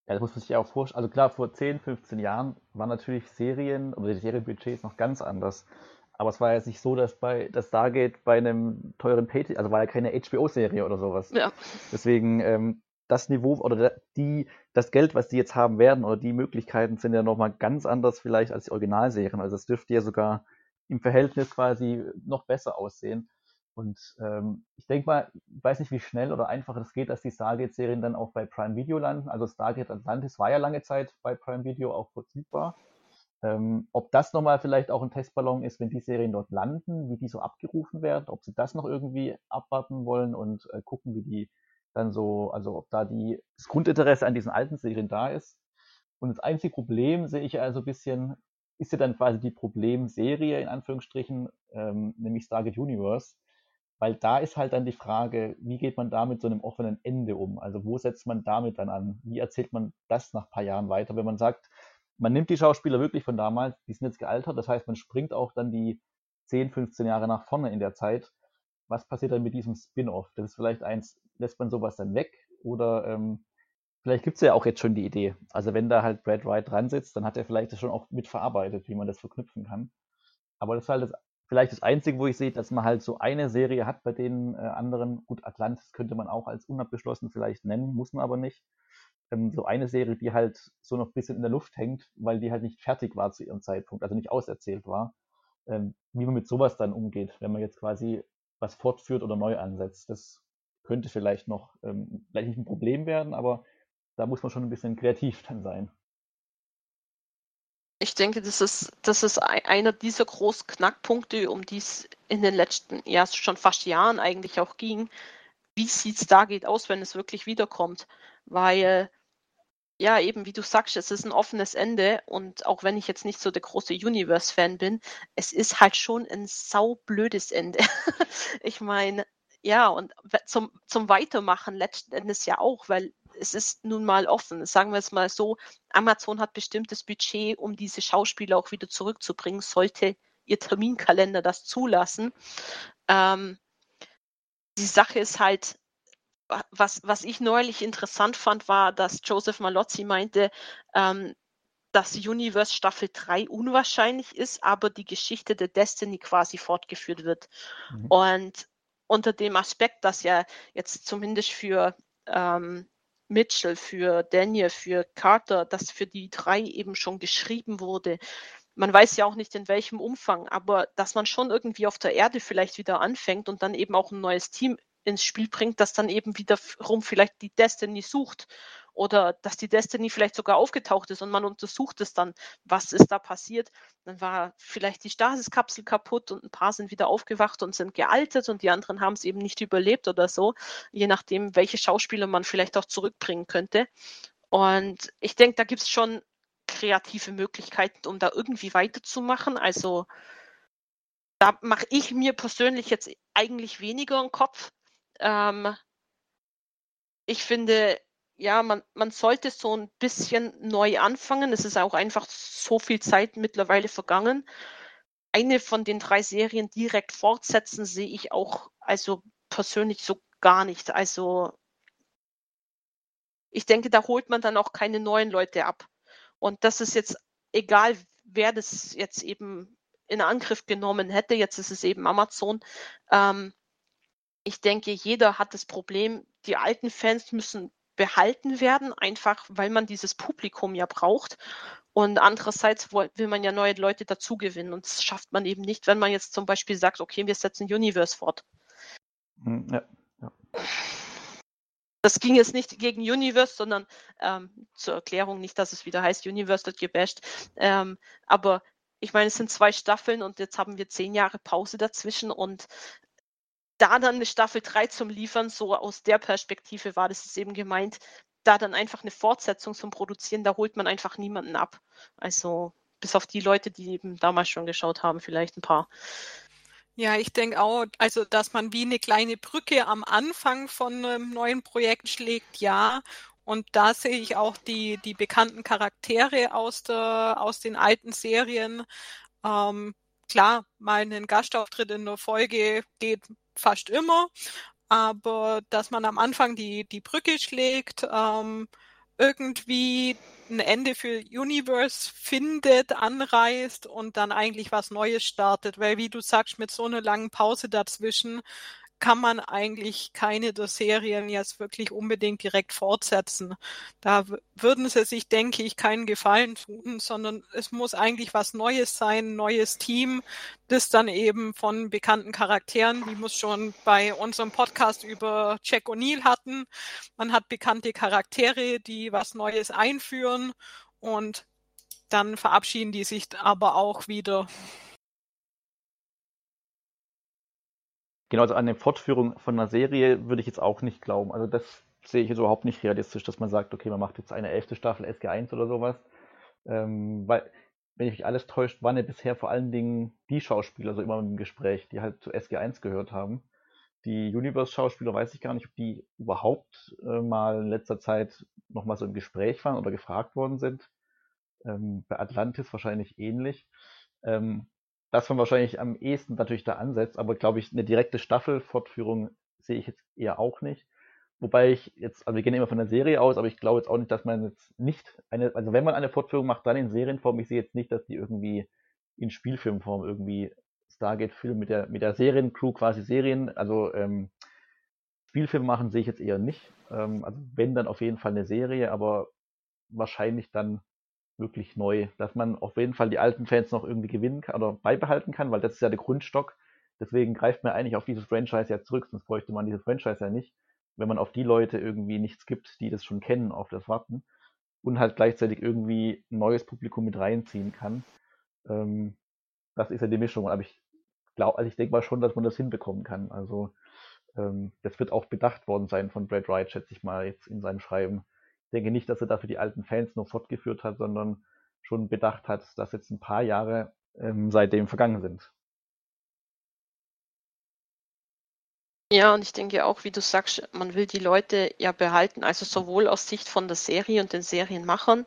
Ja, das muss man sich auch vorstellen. Also klar, vor 10, 15 Jahren waren natürlich Serien oder die Serienbudgets noch ganz anders. Aber es war jetzt nicht so, dass bei das Stargate bei einem teuren Pay, also war ja keine HBO-Serie oder sowas. Ja. Deswegen ähm, das Niveau oder die, das Geld, was die jetzt haben werden oder die Möglichkeiten sind ja nochmal ganz anders vielleicht als die Originalserien. Also es dürfte ja sogar im Verhältnis quasi noch besser aussehen. Und ähm, ich denke mal, ich weiß nicht, wie schnell oder einfach es geht, dass die Stargate-Serien dann auch bei Prime Video landen. Also Stargate Atlantis war ja lange Zeit bei Prime Video auch verfügbar. Ähm, ob das nochmal vielleicht auch ein Testballon ist, wenn die Serien dort landen, wie die so abgerufen werden, ob sie das noch irgendwie abwarten wollen und äh, gucken, wie die dann so, also ob da die, das Grundinteresse an diesen alten Serien da ist. Und das einzige Problem sehe ich also ein bisschen, ist ja dann quasi die Problemserie in Anführungsstrichen, ähm, nämlich Stargate Universe weil da ist halt dann die Frage, wie geht man da mit so einem offenen Ende um? Also wo setzt man damit dann an? Wie erzählt man das nach ein paar Jahren weiter, wenn man sagt, man nimmt die Schauspieler wirklich von damals, die sind jetzt gealtert, das heißt, man springt auch dann die 10, 15 Jahre nach vorne in der Zeit. Was passiert dann mit diesem Spin-off? Das ist vielleicht eins, lässt man sowas dann weg oder ähm, vielleicht gibt es ja auch jetzt schon die Idee. Also wenn da halt Brad Wright dran sitzt, dann hat er vielleicht das schon auch mitverarbeitet, wie man das verknüpfen kann. Aber das ist halt das vielleicht das Einzige, wo ich sehe, dass man halt so eine Serie hat bei den äh, anderen. Gut, Atlantis könnte man auch als unabgeschlossen vielleicht nennen, muss man aber nicht. Ähm, so eine Serie, die halt so noch ein bisschen in der Luft hängt, weil die halt nicht fertig war zu ihrem Zeitpunkt, also nicht auserzählt war. Ähm, wie man mit sowas dann umgeht, wenn man jetzt quasi was fortführt oder neu ansetzt. Das könnte vielleicht noch, ähm, vielleicht nicht ein Problem werden, aber da muss man schon ein bisschen kreativ dann sein. Ich denke, das ist, das ist einer dieser großen Knackpunkte, um die es in den letzten, ja, schon fast Jahren eigentlich auch ging. Wie sieht Stargate aus, wenn es wirklich wiederkommt? Weil, ja, eben wie du sagst, es ist ein offenes Ende und auch wenn ich jetzt nicht so der große Universe-Fan bin, es ist halt schon ein saublödes Ende. ich meine, ja, und zum, zum Weitermachen letzten Endes ja auch, weil es ist nun mal offen. Sagen wir es mal so, Amazon hat bestimmtes Budget, um diese Schauspieler auch wieder zurückzubringen, sollte ihr Terminkalender das zulassen. Ähm, die Sache ist halt, was, was ich neulich interessant fand, war, dass Joseph Malozzi meinte, ähm, dass Universe Staffel 3 unwahrscheinlich ist, aber die Geschichte der Destiny quasi fortgeführt wird. Mhm. Und unter dem Aspekt, dass ja jetzt zumindest für ähm, Mitchell, für Daniel, für Carter, dass für die drei eben schon geschrieben wurde. Man weiß ja auch nicht in welchem Umfang, aber dass man schon irgendwie auf der Erde vielleicht wieder anfängt und dann eben auch ein neues Team ins Spiel bringt, das dann eben wiederum vielleicht die Destiny sucht oder dass die Destiny vielleicht sogar aufgetaucht ist und man untersucht es dann, was ist da passiert. Dann war vielleicht die Stasiskapsel kaputt und ein paar sind wieder aufgewacht und sind gealtert und die anderen haben es eben nicht überlebt oder so, je nachdem, welche Schauspieler man vielleicht auch zurückbringen könnte. Und ich denke, da gibt es schon kreative Möglichkeiten, um da irgendwie weiterzumachen. Also da mache ich mir persönlich jetzt eigentlich weniger einen Kopf. Ähm, ich finde, ja, man, man sollte so ein bisschen neu anfangen. Es ist auch einfach so viel Zeit mittlerweile vergangen. Eine von den drei Serien direkt fortsetzen sehe ich auch also persönlich so gar nicht. Also ich denke, da holt man dann auch keine neuen Leute ab. Und das ist jetzt egal, wer das jetzt eben in Angriff genommen hätte. Jetzt ist es eben Amazon. Ähm, ich denke, jeder hat das Problem, die alten Fans müssen behalten werden, einfach weil man dieses Publikum ja braucht. Und andererseits will man ja neue Leute dazugewinnen. Und das schafft man eben nicht, wenn man jetzt zum Beispiel sagt, okay, wir setzen Universe fort. Hm, ja, ja. Das ging jetzt nicht gegen Universe, sondern ähm, zur Erklärung nicht, dass es wieder heißt, Universe wird gebasht. Ähm, aber ich meine, es sind zwei Staffeln und jetzt haben wir zehn Jahre Pause dazwischen und da dann eine Staffel 3 zum Liefern, so aus der Perspektive war das eben gemeint, da dann einfach eine Fortsetzung zum Produzieren, da holt man einfach niemanden ab. Also bis auf die Leute, die eben damals schon geschaut haben, vielleicht ein paar. Ja, ich denke auch, also dass man wie eine kleine Brücke am Anfang von einem neuen Projekt schlägt, ja. Und da sehe ich auch die, die bekannten Charaktere aus, der, aus den alten Serien. Ähm, klar, mal einen Gastauftritt in der Folge geht fast immer, aber dass man am Anfang die, die Brücke schlägt, ähm, irgendwie ein Ende für Universe findet, anreißt und dann eigentlich was Neues startet, weil wie du sagst, mit so einer langen Pause dazwischen kann man eigentlich keine der Serien jetzt wirklich unbedingt direkt fortsetzen. Da würden sie sich, denke ich, keinen Gefallen tun, sondern es muss eigentlich was Neues sein, neues Team, das dann eben von bekannten Charakteren, wir es schon bei unserem Podcast über Jack O'Neill hatten. Man hat bekannte Charaktere, die was Neues einführen und dann verabschieden die sich aber auch wieder. Genau, also eine Fortführung von einer Serie würde ich jetzt auch nicht glauben. Also das sehe ich jetzt überhaupt nicht realistisch, dass man sagt, okay, man macht jetzt eine elfte Staffel SG1 oder sowas. Ähm, weil, wenn ich mich alles täuscht, waren ja bisher vor allen Dingen die Schauspieler so immer im Gespräch, die halt zu SG1 gehört haben. Die Universe-Schauspieler weiß ich gar nicht, ob die überhaupt äh, mal in letzter Zeit nochmal so im Gespräch waren oder gefragt worden sind. Ähm, bei Atlantis wahrscheinlich ähnlich. Ähm, dass man wahrscheinlich am ehesten natürlich da ansetzt, aber glaube ich, eine direkte Staffelfortführung sehe ich jetzt eher auch nicht. Wobei ich jetzt, also wir gehen immer von der Serie aus, aber ich glaube jetzt auch nicht, dass man jetzt nicht eine, also wenn man eine Fortführung macht, dann in Serienform. Ich sehe jetzt nicht, dass die irgendwie in Spielfilmform irgendwie Stargate-Film mit der, mit der Seriencrew quasi Serien, also ähm, Spielfilm machen sehe ich jetzt eher nicht. Ähm, also wenn, dann auf jeden Fall eine Serie, aber wahrscheinlich dann wirklich neu, dass man auf jeden Fall die alten Fans noch irgendwie gewinnen kann oder beibehalten kann, weil das ist ja der Grundstock. Deswegen greift man eigentlich auf dieses Franchise ja zurück, sonst bräuchte man dieses Franchise ja nicht, wenn man auf die Leute irgendwie nichts gibt, die das schon kennen, auf das warten und halt gleichzeitig irgendwie ein neues Publikum mit reinziehen kann. Ähm, das ist ja die Mischung. Aber ich glaube, also ich denke mal schon, dass man das hinbekommen kann. Also ähm, das wird auch bedacht worden sein von Brad Wright, schätze ich mal, jetzt in seinem Schreiben, denke nicht, dass er dafür die alten Fans nur fortgeführt hat, sondern schon bedacht hat, dass jetzt ein paar Jahre ähm, seitdem vergangen sind. Ja, und ich denke auch, wie du sagst, man will die Leute ja behalten, also sowohl aus Sicht von der Serie und den Serienmachern,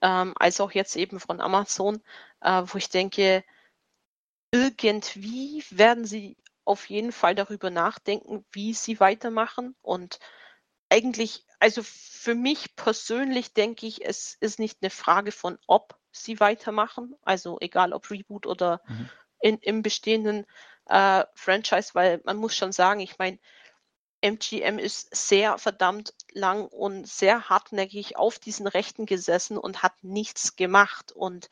ähm, als auch jetzt eben von Amazon, äh, wo ich denke, irgendwie werden sie auf jeden Fall darüber nachdenken, wie sie weitermachen und eigentlich, also für mich persönlich denke ich, es ist nicht eine Frage von, ob sie weitermachen, also egal ob Reboot oder mhm. in, im bestehenden, äh, Franchise, weil man muss schon sagen, ich meine, MGM ist sehr verdammt lang und sehr hartnäckig auf diesen Rechten gesessen und hat nichts gemacht. Und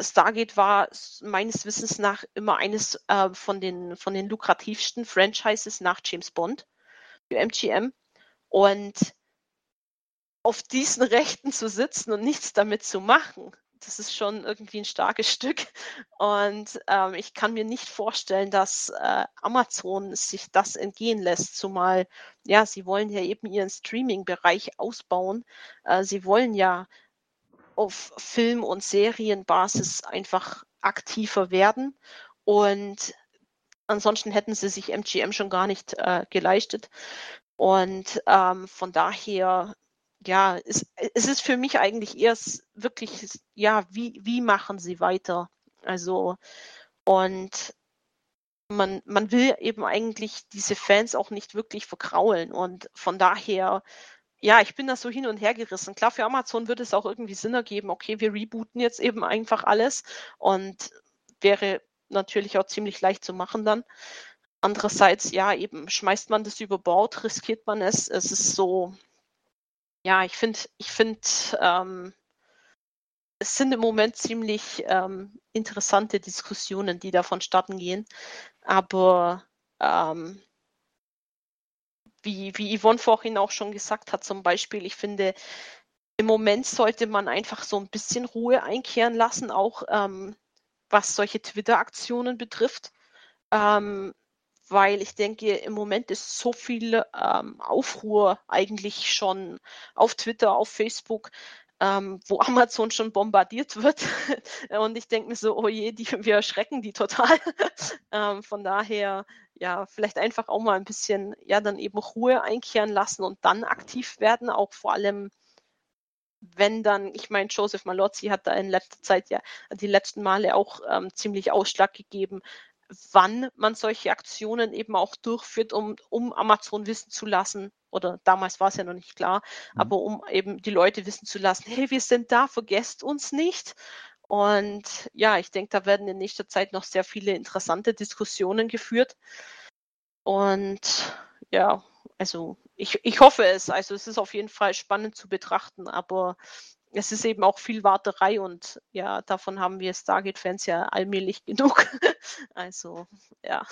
Stargate war meines Wissens nach immer eines äh, von, den, von den lukrativsten Franchises nach James Bond für MGM. Und auf diesen Rechten zu sitzen und nichts damit zu machen, das ist schon irgendwie ein starkes Stück. Und ähm, ich kann mir nicht vorstellen, dass äh, Amazon sich das entgehen lässt, zumal, ja, sie wollen ja eben ihren Streaming-Bereich ausbauen. Äh, sie wollen ja auf Film- und Serienbasis einfach aktiver werden. Und ansonsten hätten sie sich MGM schon gar nicht äh, geleistet. Und ähm, von daher ja, es, es ist für mich eigentlich erst wirklich, ja, wie, wie machen sie weiter? Also, und man, man will eben eigentlich diese Fans auch nicht wirklich verkraulen. Und von daher, ja, ich bin da so hin und her gerissen. Klar, für Amazon würde es auch irgendwie Sinn ergeben, okay, wir rebooten jetzt eben einfach alles und wäre natürlich auch ziemlich leicht zu machen dann. Andererseits, ja, eben schmeißt man das über Bord, riskiert man es. Es ist so, ja, ich finde, ich finde, ähm, es sind im Moment ziemlich ähm, interessante Diskussionen, die da vonstatten gehen. Aber ähm, wie, wie Yvonne vorhin auch schon gesagt hat, zum Beispiel, ich finde, im Moment sollte man einfach so ein bisschen Ruhe einkehren lassen, auch ähm, was solche Twitter-Aktionen betrifft. Ähm, weil ich denke, im Moment ist so viel ähm, Aufruhr eigentlich schon auf Twitter, auf Facebook, ähm, wo Amazon schon bombardiert wird. Und ich denke mir so, oh je, die, wir erschrecken die total. ähm, von daher, ja, vielleicht einfach auch mal ein bisschen, ja, dann eben Ruhe einkehren lassen und dann aktiv werden, auch vor allem wenn dann, ich meine, Joseph Malozzi hat da in letzter Zeit ja die letzten Male auch ähm, ziemlich Ausschlag gegeben, wann man solche Aktionen eben auch durchführt, um, um Amazon wissen zu lassen, oder damals war es ja noch nicht klar, mhm. aber um eben die Leute wissen zu lassen, hey, wir sind da, vergesst uns nicht. Und ja, ich denke, da werden in nächster Zeit noch sehr viele interessante Diskussionen geführt. Und ja, also ich, ich hoffe es. Also es ist auf jeden Fall spannend zu betrachten, aber es ist eben auch viel Warterei und ja, davon haben wir Stargate-Fans ja allmählich genug. also, ja.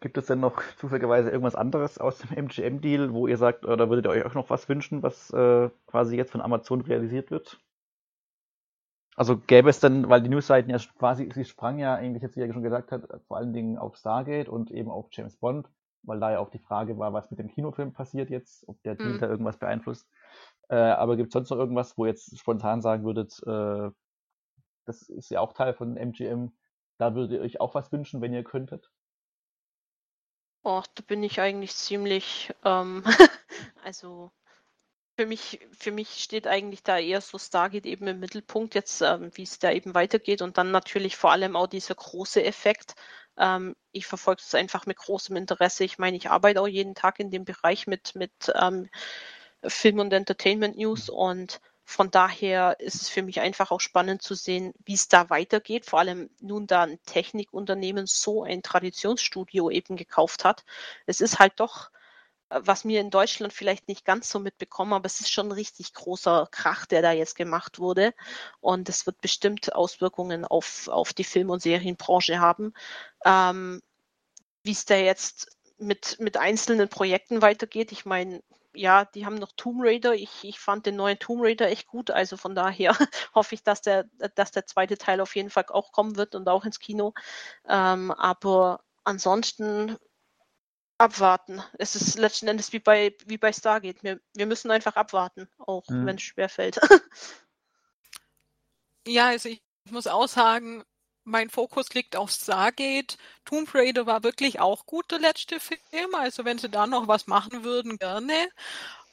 Gibt es denn noch zufälligerweise irgendwas anderes aus dem MGM-Deal, wo ihr sagt, oder würdet ihr euch auch noch was wünschen, was äh, quasi jetzt von Amazon realisiert wird? Also gäbe es dann, weil die Newsseiten ja quasi, sie sprang ja eigentlich jetzt, wie er schon gesagt hat, vor allen Dingen auf Stargate und eben auf James Bond weil da ja auch die Frage war, was mit dem Kinofilm passiert jetzt, ob der Deal mhm. da irgendwas beeinflusst. Äh, aber gibt es sonst noch irgendwas, wo ihr jetzt spontan sagen würdet, äh, das ist ja auch Teil von MGM, da würdet ihr euch auch was wünschen, wenn ihr könntet? Oh, da bin ich eigentlich ziemlich, ähm, also für mich, für mich steht eigentlich da eher so Stargate eben im Mittelpunkt, jetzt ähm, wie es da eben weitergeht und dann natürlich vor allem auch dieser große Effekt, ähm, ich verfolge es einfach mit großem Interesse. Ich meine, ich arbeite auch jeden Tag in dem Bereich mit, mit ähm, Film und Entertainment News mhm. und von daher ist es für mich einfach auch spannend zu sehen, wie es da weitergeht. Vor allem nun, da ein Technikunternehmen so ein Traditionsstudio eben gekauft hat. Es ist halt doch was wir in Deutschland vielleicht nicht ganz so mitbekommen, aber es ist schon ein richtig großer Krach, der da jetzt gemacht wurde. Und es wird bestimmt Auswirkungen auf, auf die Film- und Serienbranche haben. Ähm, Wie es da jetzt mit, mit einzelnen Projekten weitergeht. Ich meine, ja, die haben noch Tomb Raider. Ich, ich fand den neuen Tomb Raider echt gut. Also von daher hoffe ich, dass der, dass der zweite Teil auf jeden Fall auch kommen wird und auch ins Kino. Ähm, aber ansonsten abwarten. Es ist letzten Endes wie bei, wie bei Stargate. Wir, wir müssen einfach abwarten, auch mhm. wenn es schwerfällt. ja, also ich muss auch sagen, mein Fokus liegt auf Stargate. Tomb Raider war wirklich auch gut, der letzte Film. Also wenn sie da noch was machen würden, gerne.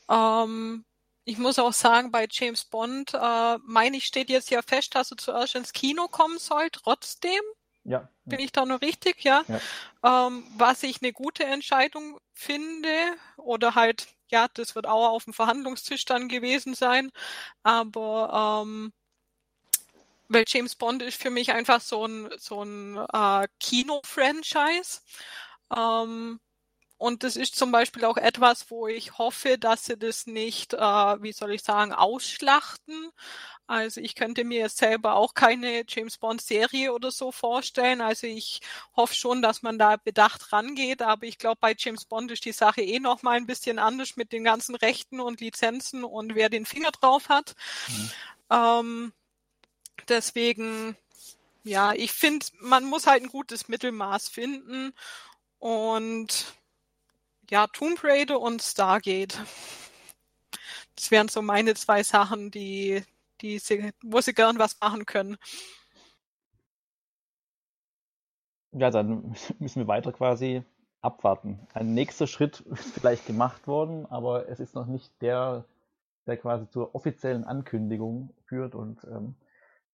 Ähm, ich muss auch sagen, bei James Bond, äh, meine ich, steht jetzt ja fest, dass er zuerst ins Kino kommen soll, trotzdem. Ja. Bin ich da noch richtig, ja? ja. Ähm, was ich eine gute Entscheidung finde oder halt ja, das wird auch auf dem Verhandlungstisch dann gewesen sein. Aber ähm, weil James Bond ist für mich einfach so ein, so ein äh, Kino-Franchise. Ähm, und das ist zum Beispiel auch etwas, wo ich hoffe, dass sie das nicht, äh, wie soll ich sagen, ausschlachten. Also ich könnte mir jetzt selber auch keine James Bond Serie oder so vorstellen. Also ich hoffe schon, dass man da bedacht rangeht. Aber ich glaube, bei James Bond ist die Sache eh noch mal ein bisschen anders mit den ganzen Rechten und Lizenzen und wer den Finger drauf hat. Mhm. Ähm, deswegen, ja, ich finde, man muss halt ein gutes Mittelmaß finden. Und ja, Tomb Raider und Stargate. Das wären so meine zwei Sachen, die, die sie, wo sie gern was machen können. Ja, dann müssen wir weiter quasi abwarten. Ein nächster Schritt ist vielleicht gemacht worden, aber es ist noch nicht der, der quasi zur offiziellen Ankündigung führt und ähm,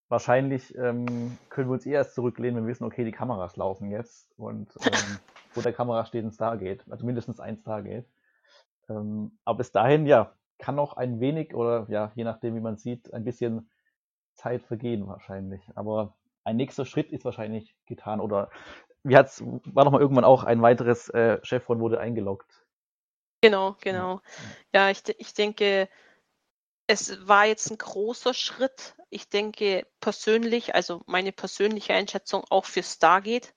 wahrscheinlich ähm, können wir uns eher erst zurücklehnen, wenn wir wissen, okay, die Kameras laufen jetzt und ähm, vor der Kamera steht ein Stargate, also mindestens ein Stargate. Ähm, aber bis dahin, ja, kann noch ein wenig oder ja, je nachdem, wie man sieht, ein bisschen Zeit vergehen wahrscheinlich. Aber ein nächster Schritt ist wahrscheinlich getan. Oder wie hat's, war noch mal irgendwann auch ein weiteres äh, Chevron wurde eingeloggt. Genau, genau. Ja, ich, ich denke, es war jetzt ein großer Schritt. Ich denke persönlich, also meine persönliche Einschätzung auch für Stargate.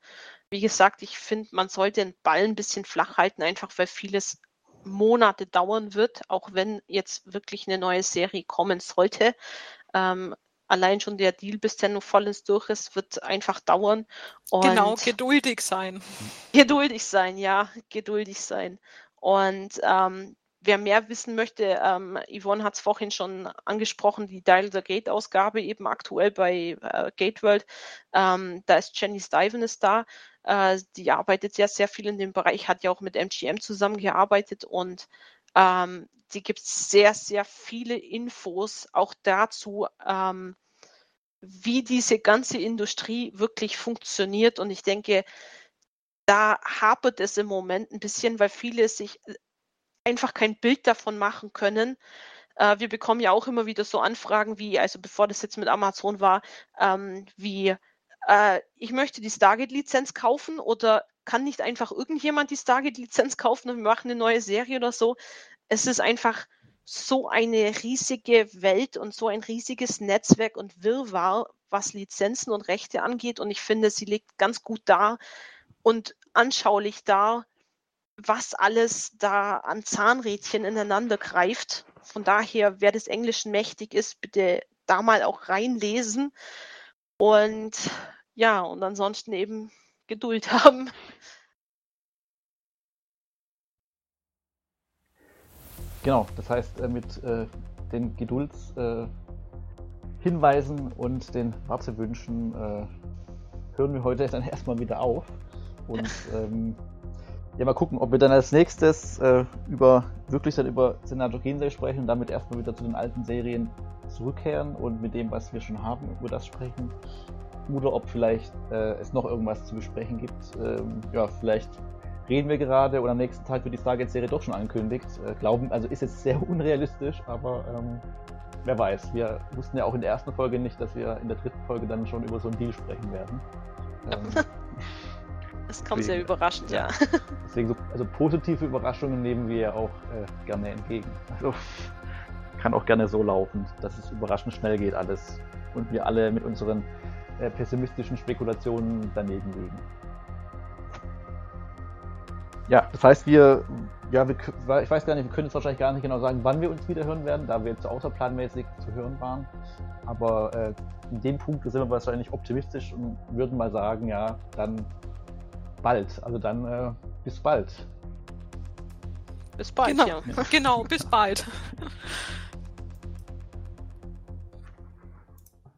Wie gesagt, ich finde, man sollte den Ball ein bisschen flach halten, einfach weil vieles Monate dauern wird, auch wenn jetzt wirklich eine neue Serie kommen sollte. Ähm, allein schon der Deal, bis der noch vollends durch ist, wird einfach dauern. Und genau, geduldig sein. Geduldig sein, ja, geduldig sein. Und ähm, wer mehr wissen möchte, ähm, Yvonne hat es vorhin schon angesprochen, die Dial the Gate Ausgabe eben aktuell bei äh, Gateworld. Ähm, da ist Jenny Stiven ist da. Äh, die arbeitet ja sehr viel in dem Bereich, hat ja auch mit MGM zusammengearbeitet und ähm, die gibt sehr, sehr viele Infos auch dazu, ähm, wie diese ganze Industrie wirklich funktioniert. Und ich denke, da hapert es im Moment ein bisschen, weil viele sich einfach kein Bild davon machen können. Äh, wir bekommen ja auch immer wieder so Anfragen wie, also bevor das jetzt mit Amazon war, ähm, wie äh, ich möchte die Stargate-Lizenz kaufen oder kann nicht einfach irgendjemand die Stargate-Lizenz kaufen und wir machen eine neue Serie oder so. Es ist einfach so eine riesige Welt und so ein riesiges Netzwerk und Wirrwarr, was Lizenzen und Rechte angeht. Und ich finde, sie legt ganz gut dar und anschaulich dar, was alles da an Zahnrädchen ineinander greift. Von daher, wer des Englischen mächtig ist, bitte da mal auch reinlesen. Und ja, und ansonsten eben Geduld haben. Genau, das heißt, äh, mit äh, den Geduldshinweisen äh, und den Wartewünschen äh, hören wir heute dann erstmal wieder auf. Und ähm, ja, mal gucken, ob wir dann als nächstes äh, über wirklich dann über Senator Gensei sprechen und damit erstmal wieder zu den alten Serien zurückkehren und mit dem, was wir schon haben, über das sprechen. Oder ob vielleicht äh, es noch irgendwas zu besprechen gibt. Ähm, ja, vielleicht reden wir gerade und am nächsten Tag wird die Stargate-Serie doch schon angekündigt. Äh, glauben, also ist jetzt sehr unrealistisch, aber ähm, wer weiß. Wir wussten ja auch in der ersten Folge nicht, dass wir in der dritten Folge dann schon über so einen Deal sprechen werden. Ähm, das kommt deswegen, sehr überraschend, ja. Deswegen, so, also positive Überraschungen nehmen wir ja auch äh, gerne entgegen. Also kann auch gerne so laufen, dass es überraschend schnell geht alles und wir alle mit unseren äh, pessimistischen Spekulationen daneben liegen. Ja, das heißt, wir, ja, wir, ich weiß gar nicht, wir können jetzt wahrscheinlich gar nicht genau sagen, wann wir uns wieder hören werden, da wir jetzt außerplanmäßig zu hören waren. Aber äh, in dem Punkt sind wir wahrscheinlich optimistisch und würden mal sagen, ja, dann bald. Also dann äh, bis bald. Bis bald, genau. ja. Genau, bis bald.